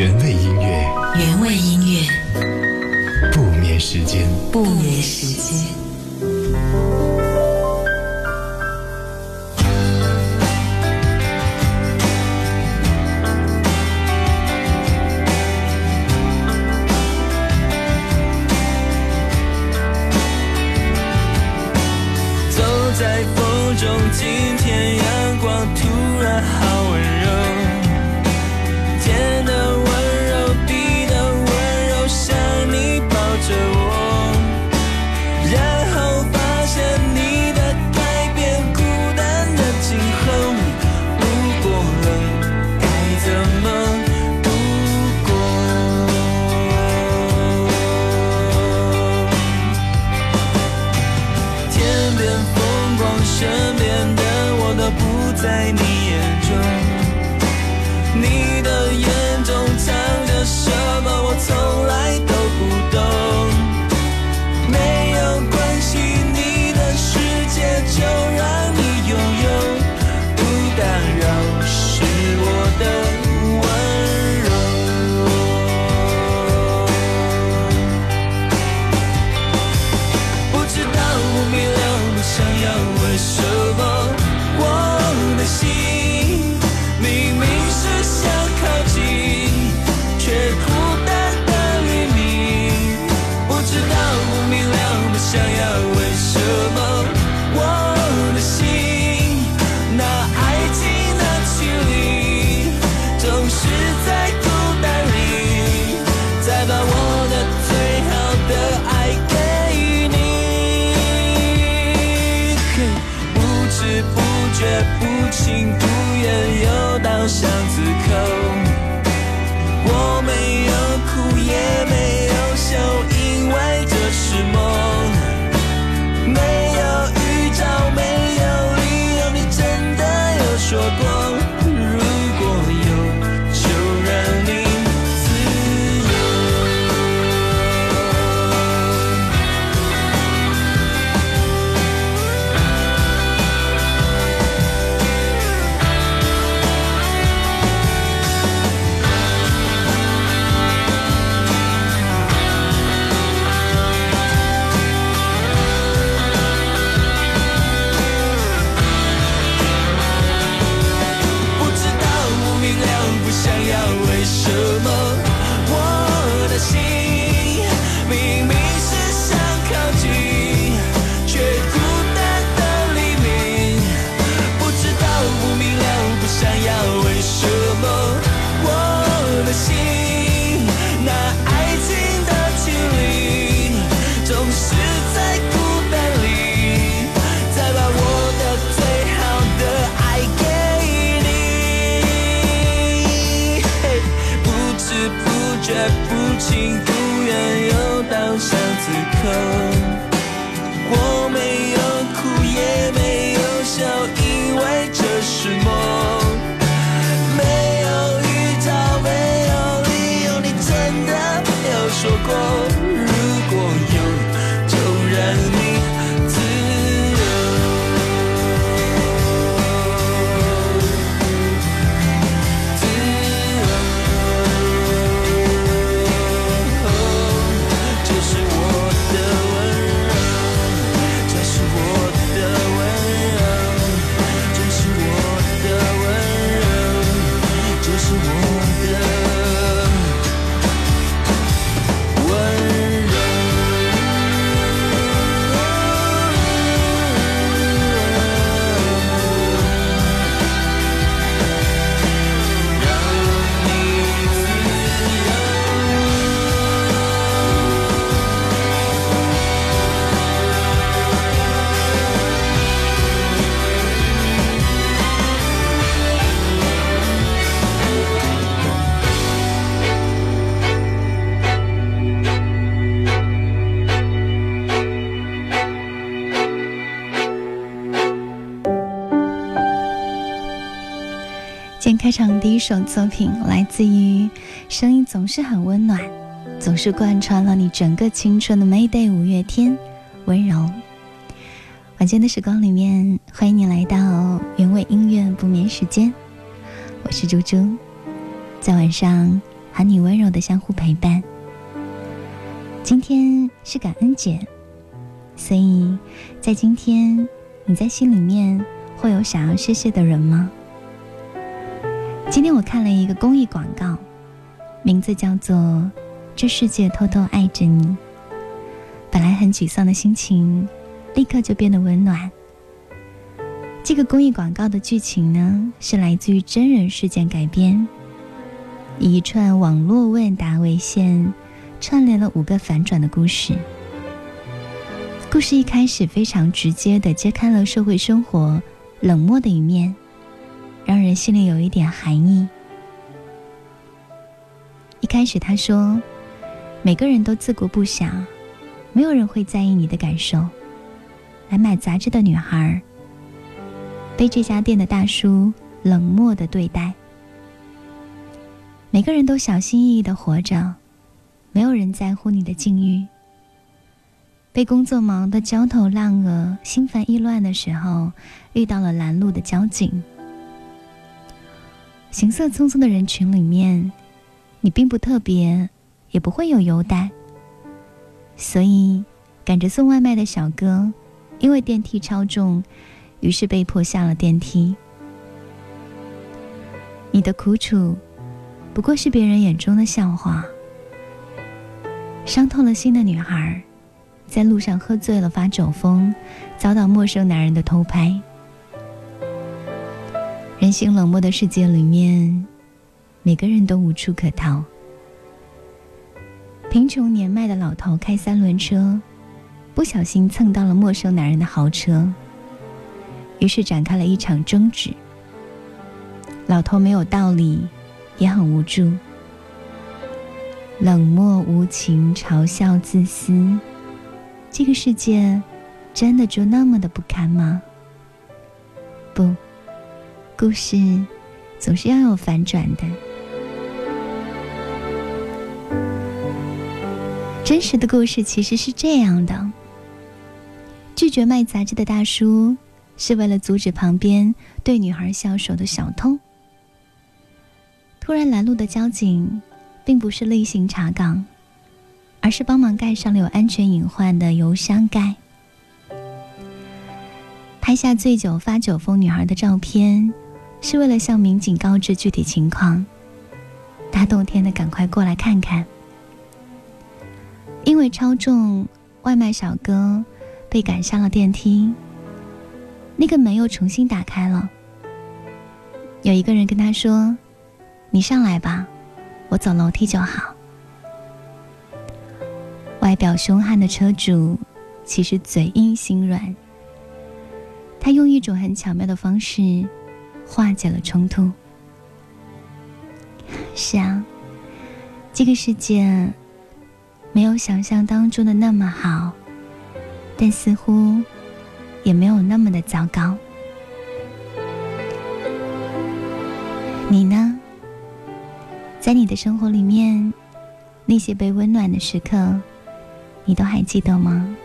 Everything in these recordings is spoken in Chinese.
原味音乐。原味音乐。不眠时间。不眠时间。今天开场第一首作品来自于声音总是很温暖总是贯穿了你整个青春的 mayday 五月天温柔晚间的时光里面欢迎你来到原味音乐不眠时间我是猪猪。在晚上和你温柔的相互陪伴今天是感恩节所以在今天你在心里面会有想要谢谢的人吗？今天我看了一个公益广告，名字叫做《这世界偷偷爱着你》。本来很沮丧的心情，立刻就变得温暖。这个公益广告的剧情呢，是来自于真人事件改编，以一串网络问答为线，串联了五个反转的故事。故事一开始非常直接的揭开了社会生活冷漠的一面，让人心里有一点寒意。一开始他说：“每个人都自顾不暇，没有人会在意你的感受。”来买杂志的女孩。被这家店的大叔冷漠的对待，每个人都小心翼翼的活着，没有人在乎你的境遇。被工作忙得焦头烂额、心烦意乱的时候，遇到了拦路的交警。行色匆匆的人群里面，你并不特别，也不会有优待。所以，赶着送外卖的小哥，因为电梯超重。于是被迫下了电梯。你的苦楚，不过是别人眼中的笑话。伤透了心的女孩，在路上喝醉了发酒疯，遭到陌生男人的偷拍。人心冷漠的世界里面，每个人都无处可逃。贫穷年迈的老头开三轮车，不小心蹭到了陌生男人的豪车。于是展开了一场争执。老头没有道理，也很无助，冷漠无情，嘲笑自私。这个世界真的就那么的不堪吗？不，故事总是要有反转的。真实的故事其实是这样的：拒绝卖杂志的大叔。是为了阻止旁边对女孩下手的小偷。突然拦路的交警，并不是例行查岗，而是帮忙盖上了有安全隐患的油箱盖。拍下醉酒发酒疯女孩的照片，是为了向民警告知具体情况，大冬天的赶快过来看看。因为超重，外卖小哥被赶上了电梯。那个门又重新打开了。有一个人跟他说：“你上来吧，我走楼梯就好。”外表凶悍的车主，其实嘴硬心软。他用一种很巧妙的方式化解了冲突。是啊，这个世界没有想象当中的那么好，但似乎……也没有那么的糟糕。你呢？在你的生活里面，那些被温暖的时刻，你都还记得吗？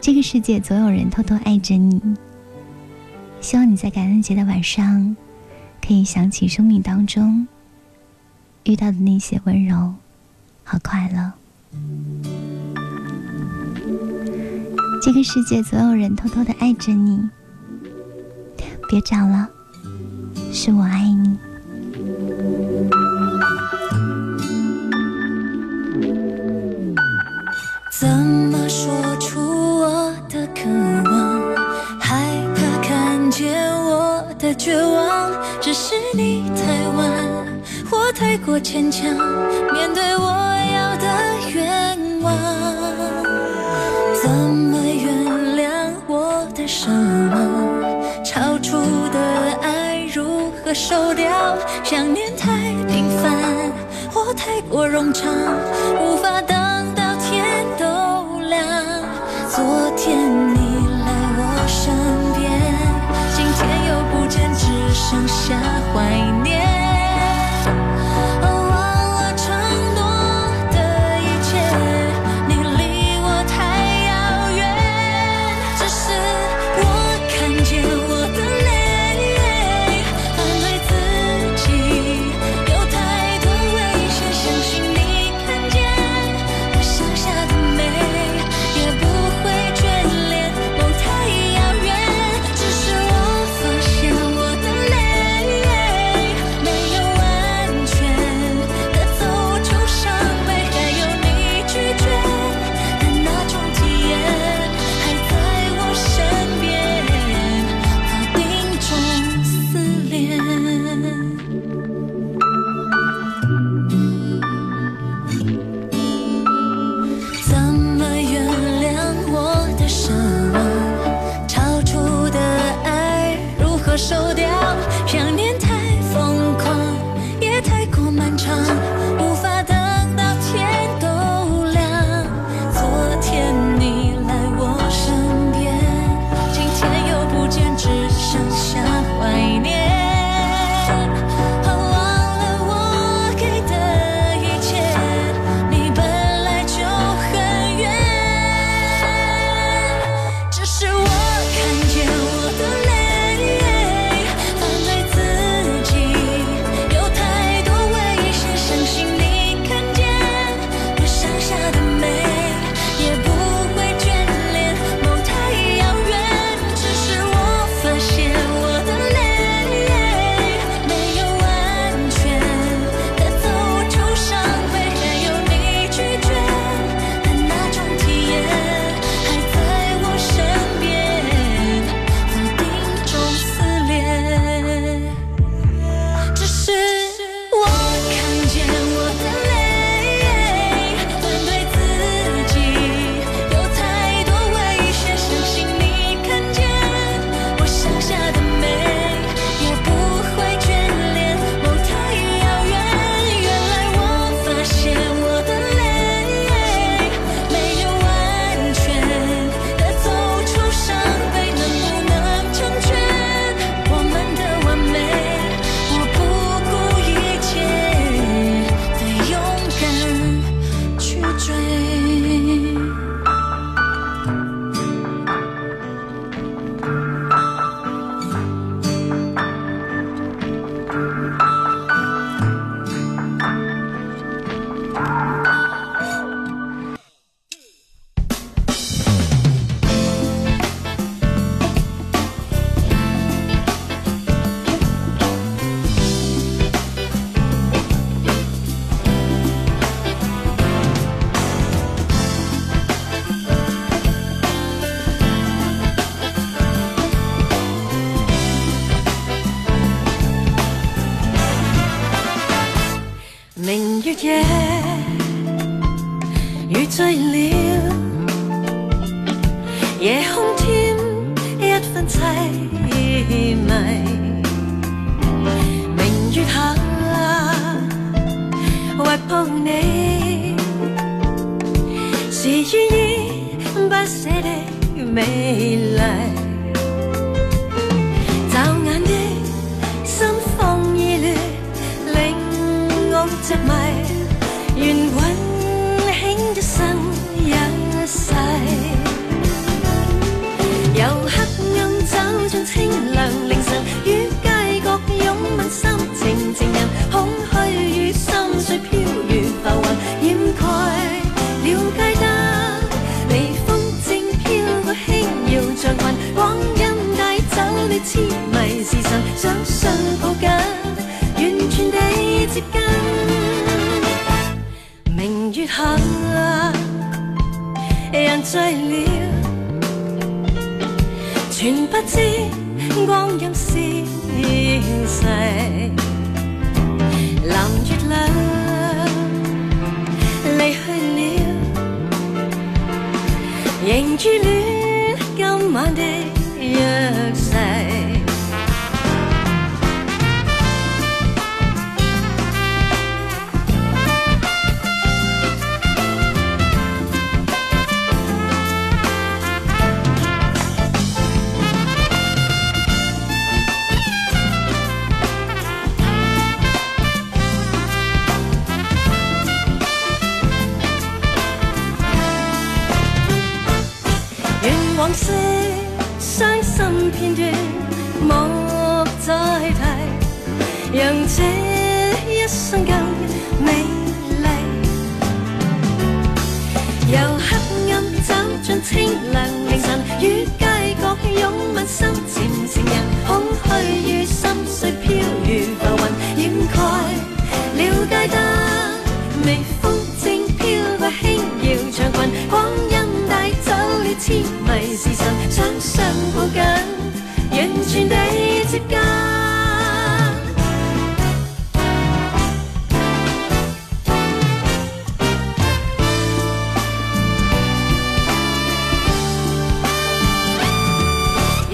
这个世界总有人偷偷爱着你。希望你在感恩节的晚上，可以想起生命当中遇到的那些温柔和快乐。这个世界总有人偷偷的爱着你，别找了，是我爱你。怎么说出绝望，只是你太晚，或太过牵强，面对我要的愿望。怎么原谅我的伤超出的爱如何收掉？想念太平凡或太过冗长，醉了，全不知光阴是逝。蓝月亮离去了，仍眷恋今晚的。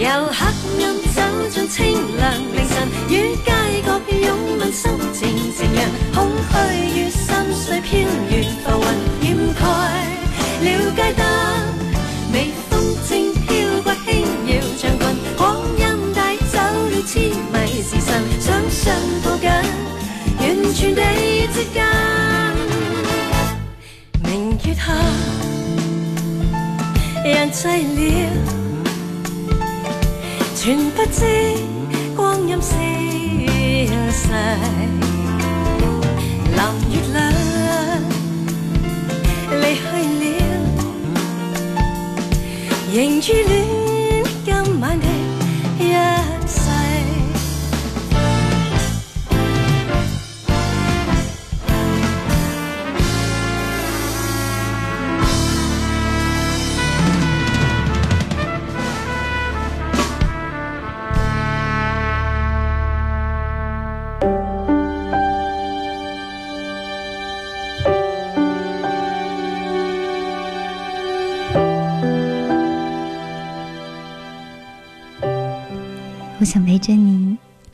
由黑暗走进清凉凌晨，于街角拥吻，心情情人，空虚与心碎飘如浮云，掩盖了街灯。想抱紧，完全地接近。明月下，人醉了，全不知光阴消逝。蓝月亮离去了，仍依恋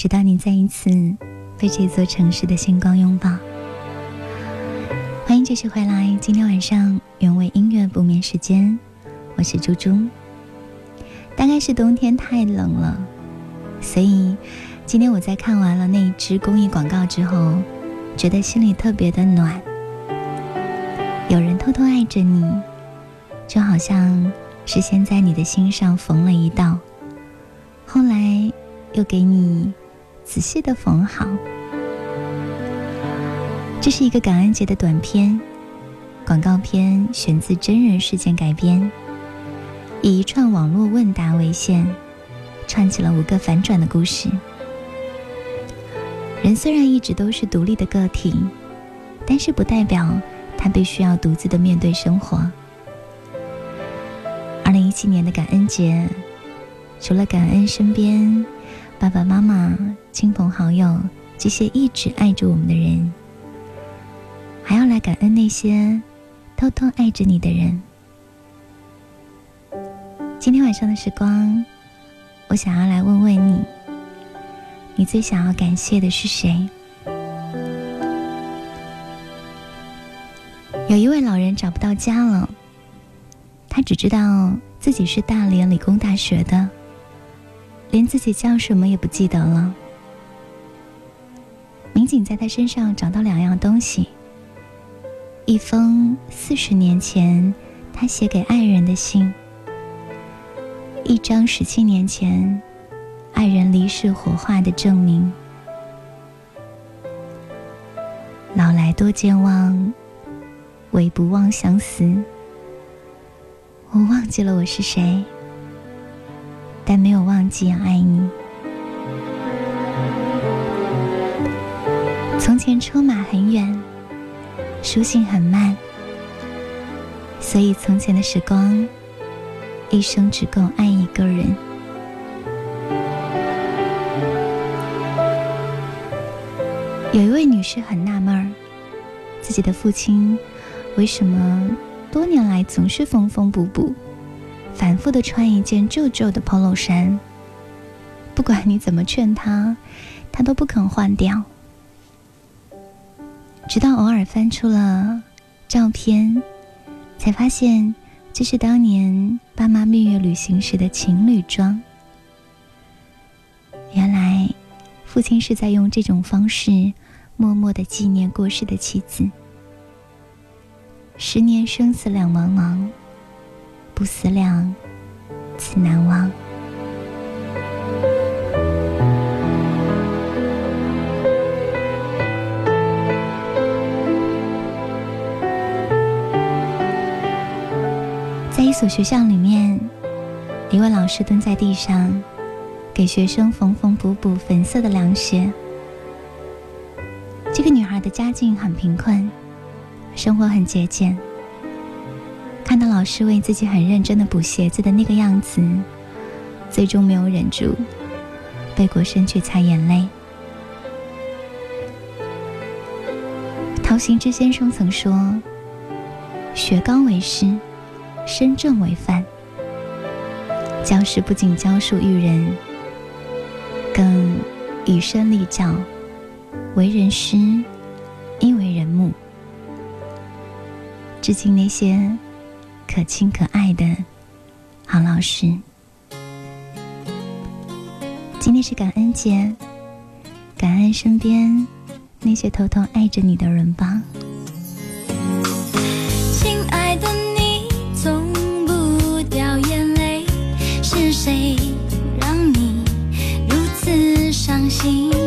直到你再一次被这座城市的星光拥抱。欢迎继续回来，今天晚上原味音乐不眠时间，我是猪猪。大概是冬天太冷了，所以今天我在看完了那一支公益广告之后，觉得心里特别的暖。有人偷偷爱着你，就好像是先在你的心上缝了一道。后来又给你仔细的缝好。这是一个感恩节的短片，广告片选自真人事件改编，以一串网络问答为线，串起了五个反转的故事。人虽然一直都是独立的个体，但是不代表他必须要独自的面对生活。二零一七年的感恩节。除了感恩身边爸爸妈妈、亲朋好友这些一直爱着我们的人，还要来感恩那些偷偷爱着你的人。今天晚上的时光，我想要来问问你：你最想要感谢的是谁？有一位老人找不到家了，他只知道自己是大连理工大学的。连自己叫什么也不记得了。民警在他身上找到两样东西：一封四十年前他写给爱人的信，一张十七年前爱人离世火化的证明。老来多健忘，唯不忘相思。我忘记了我是谁。但没有忘记爱你。从前车马很远，书信很慢，所以从前的时光，一生只够爱一个人。有一位女士很纳闷，自己的父亲为什么多年来总是缝缝补补。反复的穿一件旧旧的 polo 衫，不管你怎么劝他，他都不肯换掉。直到偶尔翻出了照片，才发现这是当年爸妈蜜月旅行时的情侣装。原来，父亲是在用这种方式默默的纪念过世的妻子。十年生死两茫茫。不思量，自难忘。所学校里面，一位老师蹲在地上，给学生缝缝补补粉色的凉鞋。这个女孩的家境很贫困，生活很节俭。看到老师为自己很认真的补鞋子的那个样子，最终没有忍住，背过身去擦眼泪。陶行知先生曾说：“学高为师，身正为范。教师不仅教书育人更以身立教为人师亦为人母致敬那些可亲可爱的好老师今天是感恩节感恩身边那些偷偷爱着你的人吧。see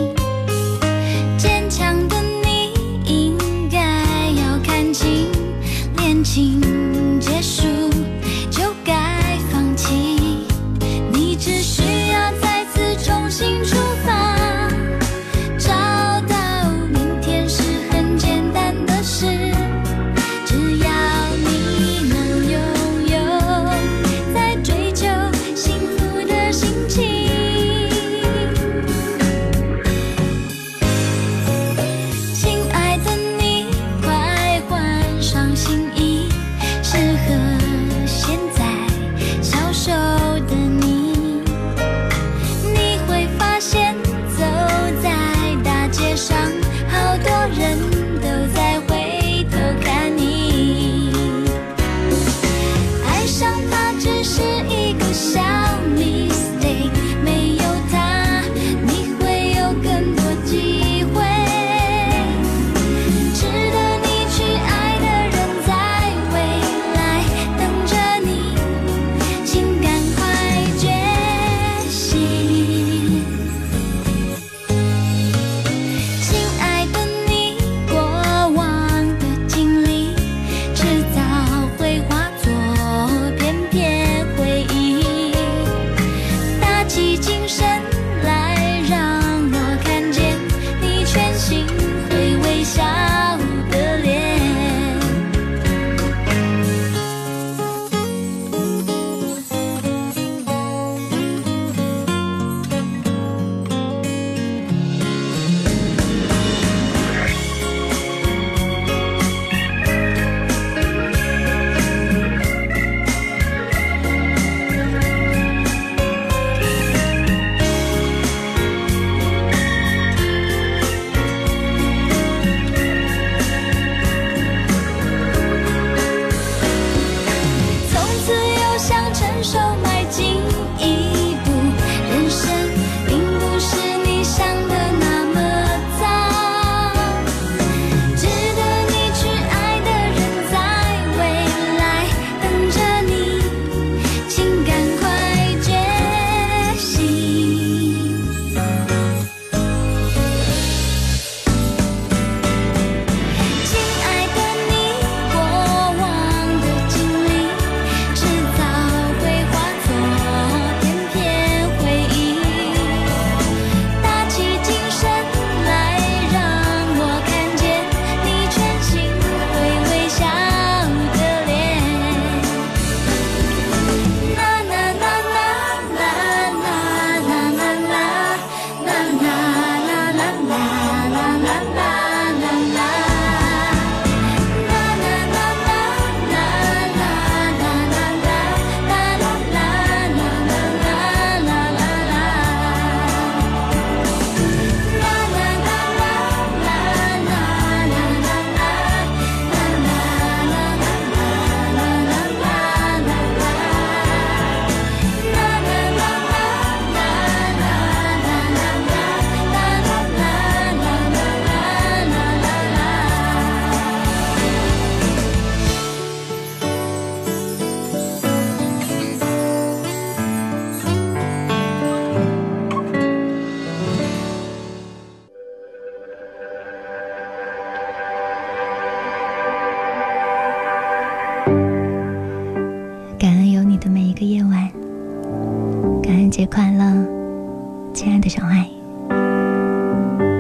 快乐，亲爱的小爱。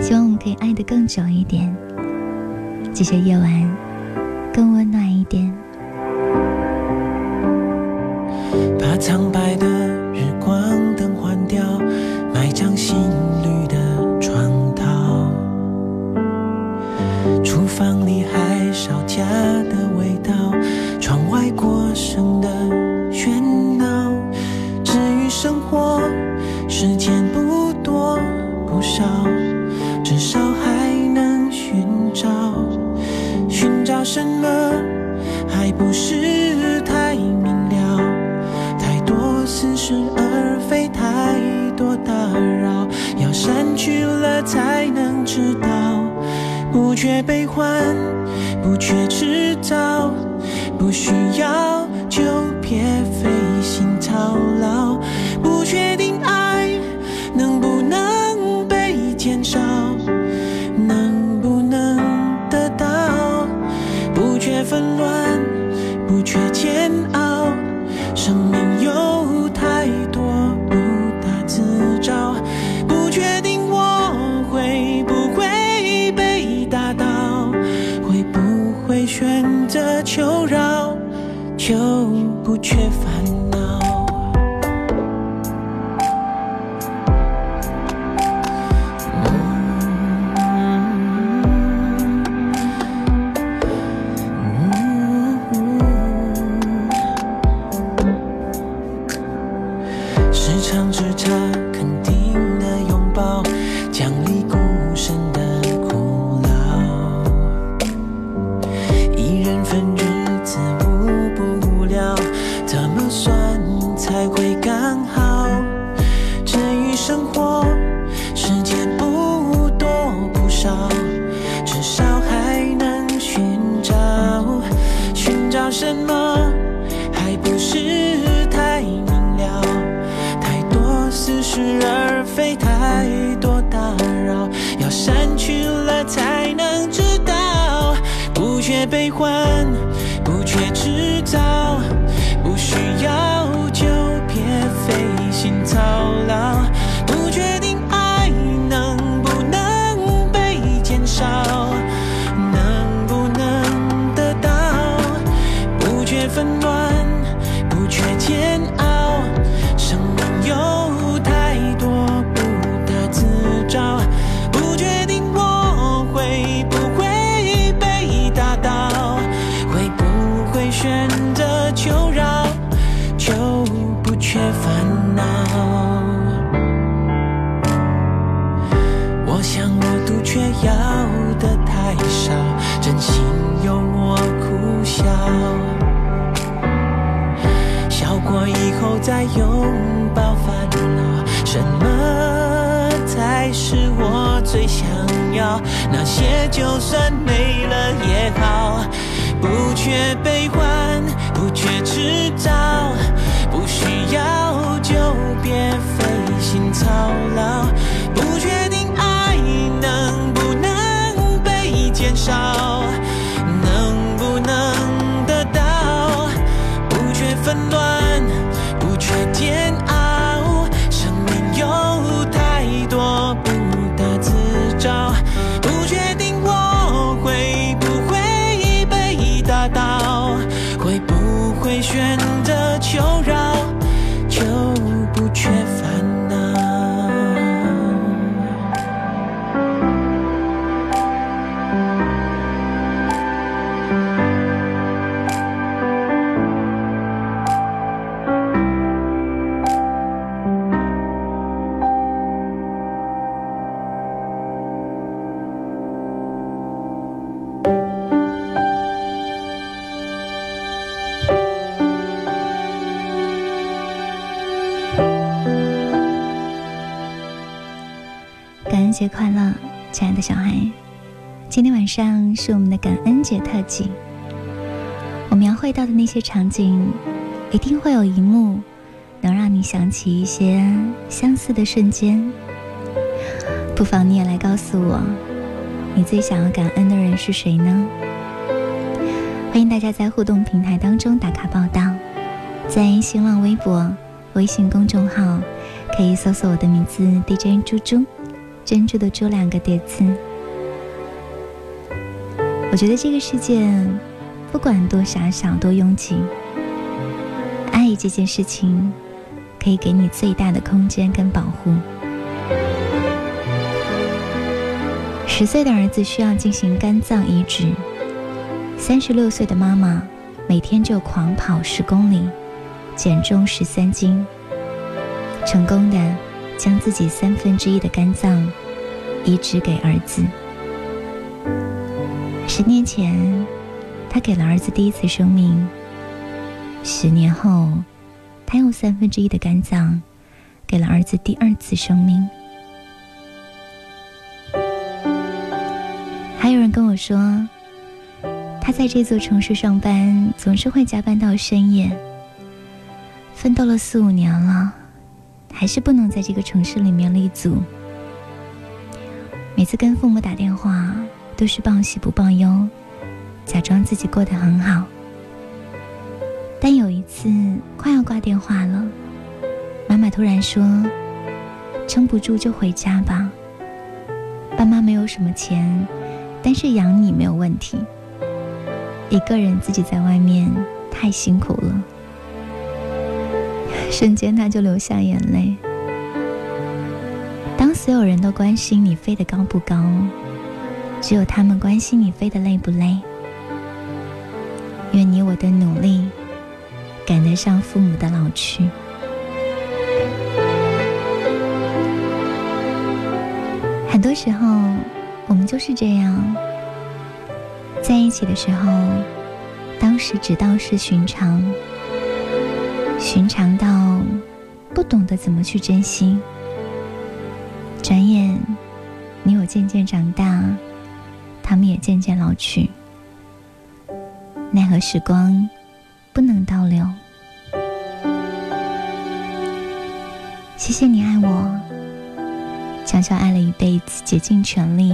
希望我们可以爱得更久一点，这些夜晚更温暖一点。苍白的。不缺悲欢，不缺知道，不需要选择求饶，就不缺烦恼。再拥抱烦恼，什么才是我最想要？那些就算没了也好，不缺悲欢，不缺迟早，不需要就别费心操劳，不确定爱能不能被减少，感恩节快乐，亲爱的小孩！今天晚上是我们的感恩节特辑。我描绘到的那些场景，一定会有一幕能让你想起一些相似的瞬间。不妨你也来告诉我，你最想要感恩的人是谁呢？欢迎大家在互动平台当中打卡报道，在新浪微博、微信公众号可以搜索我的名字 DJ 猪猪。珍珠的珠两个叠字。我觉得这个世界，不管多狭小多拥挤，爱这件事情可以给你最大的空间跟保护。十岁的儿子需要进行肝脏移植，三十六岁的妈妈每天就狂跑十公里，减重十三斤，成功的。将自己三分之一的肝脏移植给儿子。十年前，他给了儿子第一次生命；十年后，他用三分之一的肝脏给了儿子第二次生命。还有人跟我说，他在这座城市上班，总是会加班到深夜。奋斗了四五年了，还是不能在这个城市里面立足。每次跟父母打电话，都是报喜不报忧，假装自己过得很好。但有一次快要挂电话了，妈妈突然说：“撑不住就回家吧，爸妈没有什么钱。”但是养你没有问题，一个人自己在外面太辛苦了。瞬间他就流下眼泪。当所有人都关心你飞得高不高，只有他们关心你飞得累不累。愿你我的努力赶得上父母的老去。很多时候。我们就是这样，在一起的时候，当时只道是寻常，寻常到不懂得怎么去珍惜。转眼，你我渐渐长大，他们也渐渐老去，奈何时光不能倒流。谢谢你爱我，悄悄爱了一辈子，竭尽全力。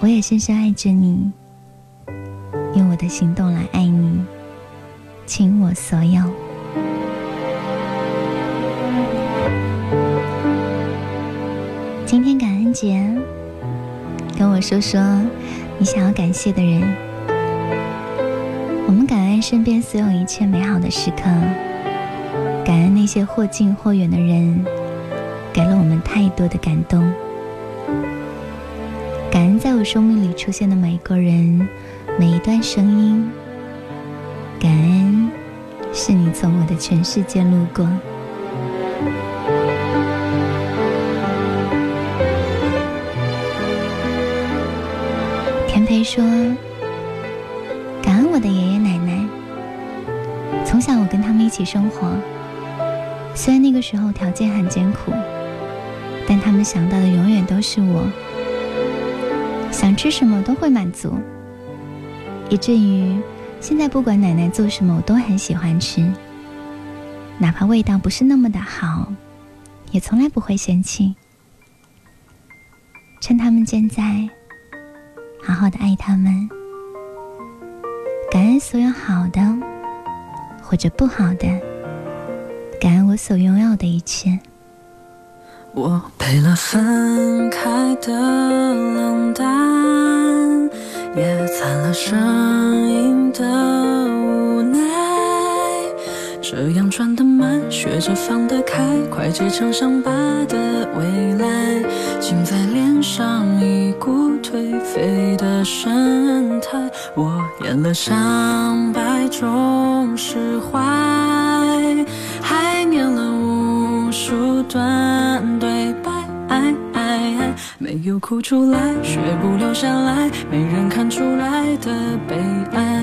我也深深爱着你，用我的行动来爱你，倾我所有。今天感恩节，跟我说说你想要感谢的人。我们感恩身边所有一切美好的时刻，感恩那些或近或远的人，给了我们太多的感动。感恩在我生命里出现的每一个人，每一段声音。感恩是你从我的全世界路过。田培说：“感恩我的爷爷奶奶，从小我跟他们一起生活，虽然那个时候条件很艰苦，但他们想到的永远都是我。”想吃什么都会满足，以至于现在不管奶奶做什么，我都很喜欢吃，哪怕味道不是那么的好，也从来不会嫌弃。趁他们健在，好好的爱他们，感恩所有好的或者不好的，感恩我所拥有的一切。我配了分开的冷淡，也掺了声音的无奈。这样转得慢，学着放得开，快结成伤疤的未来，竟在脸上一股颓废的神态。我演了上百种释怀，没有哭出来，学不留下来，没人看出来的悲哀，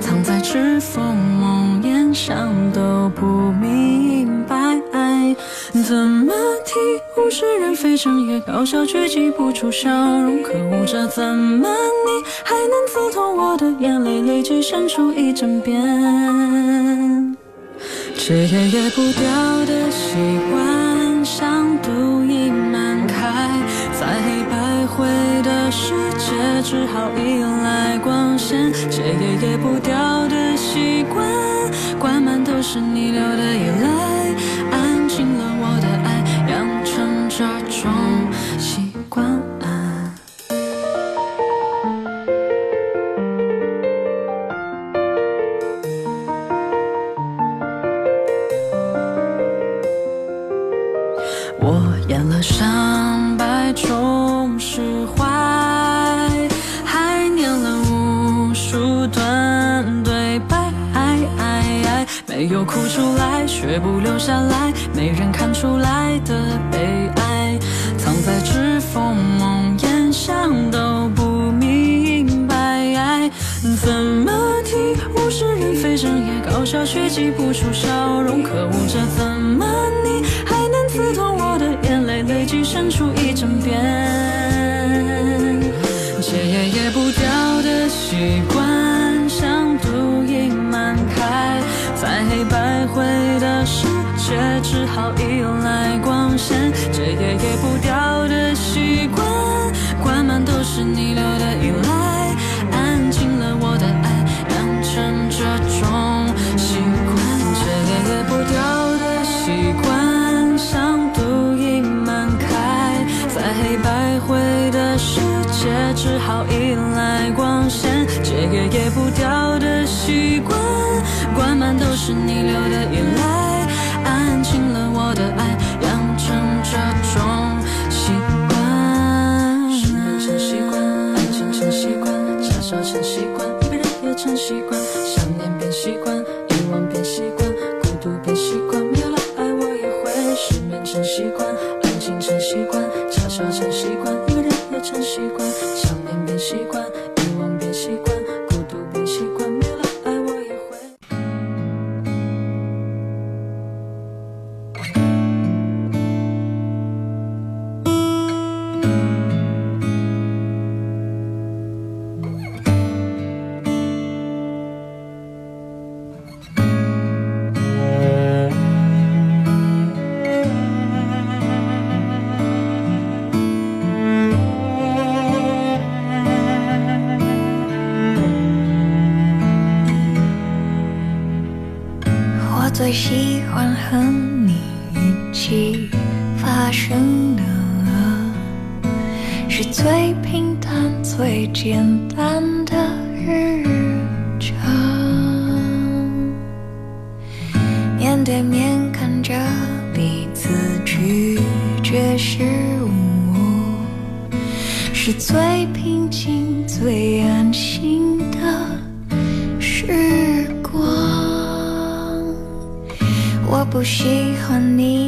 藏在指缝梦魇，想都不明白。怎么提物是人非，整夜搞笑却挤不出笑容，可恶，这怎么你还能刺痛我的眼泪，累积生出一整遍，戒也戒不掉的习惯，像毒瘾。回的世界，只好依赖光线，戒也戒不掉的习惯，灌满都是你留的依赖，安静了我的爱，养成这种不留下来，没人看出来的悲哀，藏在指缝梦魇，想都不明白。怎么听物是人非，整夜搞笑却挤不出笑容，可恶，这怎么你还能刺痛我的眼泪，累积生出一整片。好依赖光线，戒也戒不掉的习惯，灌满都是你留的依赖，安静了我的爱，养成这种习惯，戒也戒不掉的习惯，像毒瘾满开，在黑白灰的世界，只好依赖光线，戒也戒不掉的习惯，灌满都是你留最喜欢和你一起发生的，是最平淡、最简单的日常。面对面看着彼此拒绝失误，是最平静、最安不喜欢你。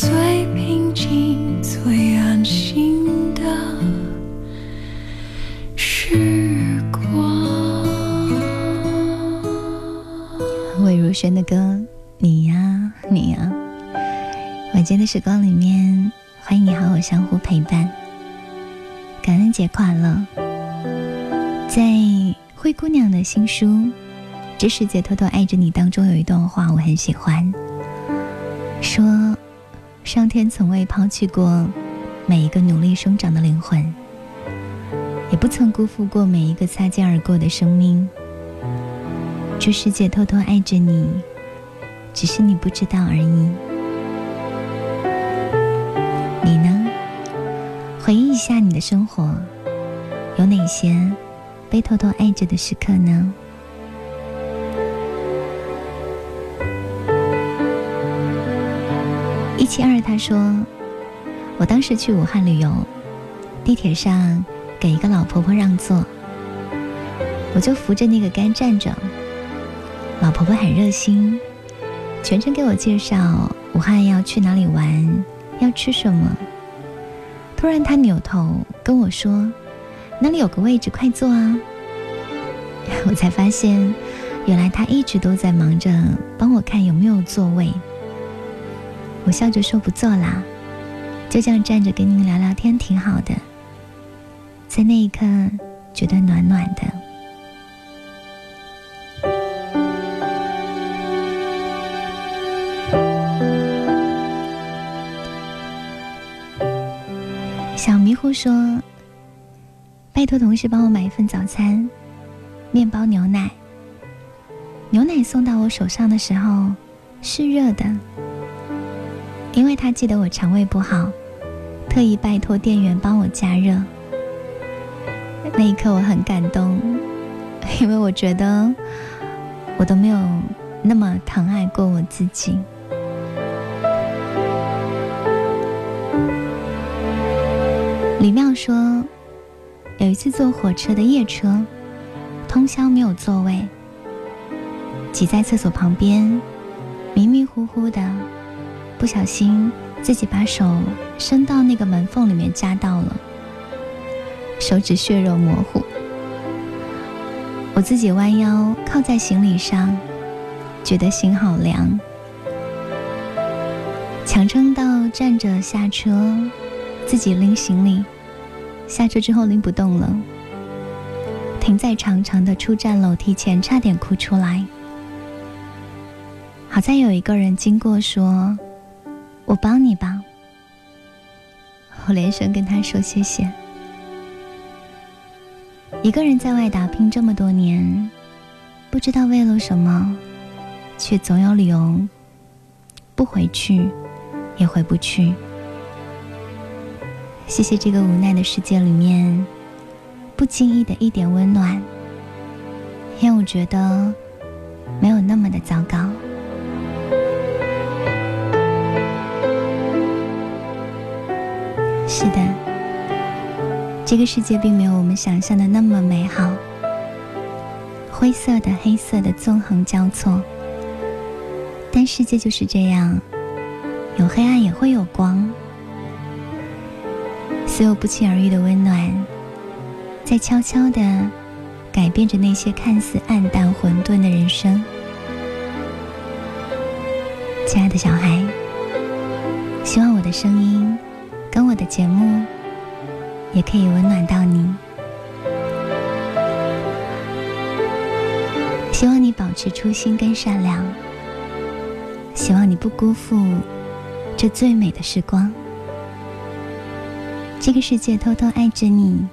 最平静、最安心的歌，你呀，你呀，晚间的时光里面，欢迎你和我相互陪伴。感恩节快乐！在灰姑娘的新书《这世界偷偷爱着你》当中，有一段话我很喜欢，说：上天从未抛弃过每一个努力生长的灵魂，也不曾辜负过每一个擦肩而过的生命。这世界偷偷爱着你，只是你不知道而已。你呢？回忆一下你的生活，有哪些被偷偷爱着的时刻呢？一七二他说，我当时去武汉旅游，地铁上给一个老婆婆让座，我就扶着那个杆站着。老婆婆很热心，全程给我介绍武汉要去哪里玩，要吃什么。突然，她扭头跟我说：“那里有个位置，快坐啊！” 我才发现，原来她一直都在忙着帮我看有没有座位。我笑着说：“不坐啦，就这样站着跟您聊聊天，挺好的。”在那一刻，觉得暖暖的。小迷糊说：“拜托同事帮我买一份早餐，面包、牛奶。牛奶送到我手上的时候是热的，因为他记得我肠胃不好，特意拜托店员帮我加热。那一刻我很感动，因为我觉得我都没有那么疼爱过我自己。”李妙说，有一次坐火车的夜车，通宵没有座位，挤在厕所旁边，迷迷糊糊的，不小心自己把手伸到那个门缝里面夹到了，手指血肉模糊。我自己弯腰靠在行李上，觉得心好凉，强撑到站着下车。自己拎行李，下车之后拎不动了，停在长长的出站楼梯前，差点哭出来。好在有一个人经过，说：“我帮你吧。”我连声跟他说谢谢。一个人在外打拼这么多年，不知道为了什么，却总有理由不回去，也回不去。谢谢这个无奈的世界里面，不经意的一点温暖，让我觉得没有那么的糟糕。是的，这个世界并没有我们想象的那么美好，灰色的、黑色的纵横交错，但世界就是这样，有黑暗也会有光。所有不期而遇的温暖，在悄悄地改变着那些看似暗淡混沌的人生。亲爱的小孩，希望我的声音跟我的节目也可以温暖到你。希望你保持初心跟善良。希望你不辜负这最美的时光。这个世界偷偷爱着你，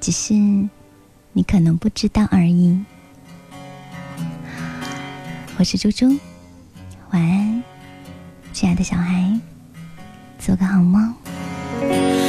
只是你可能不知道而已。我是猪猪，晚安，亲爱的小孩，做个好梦。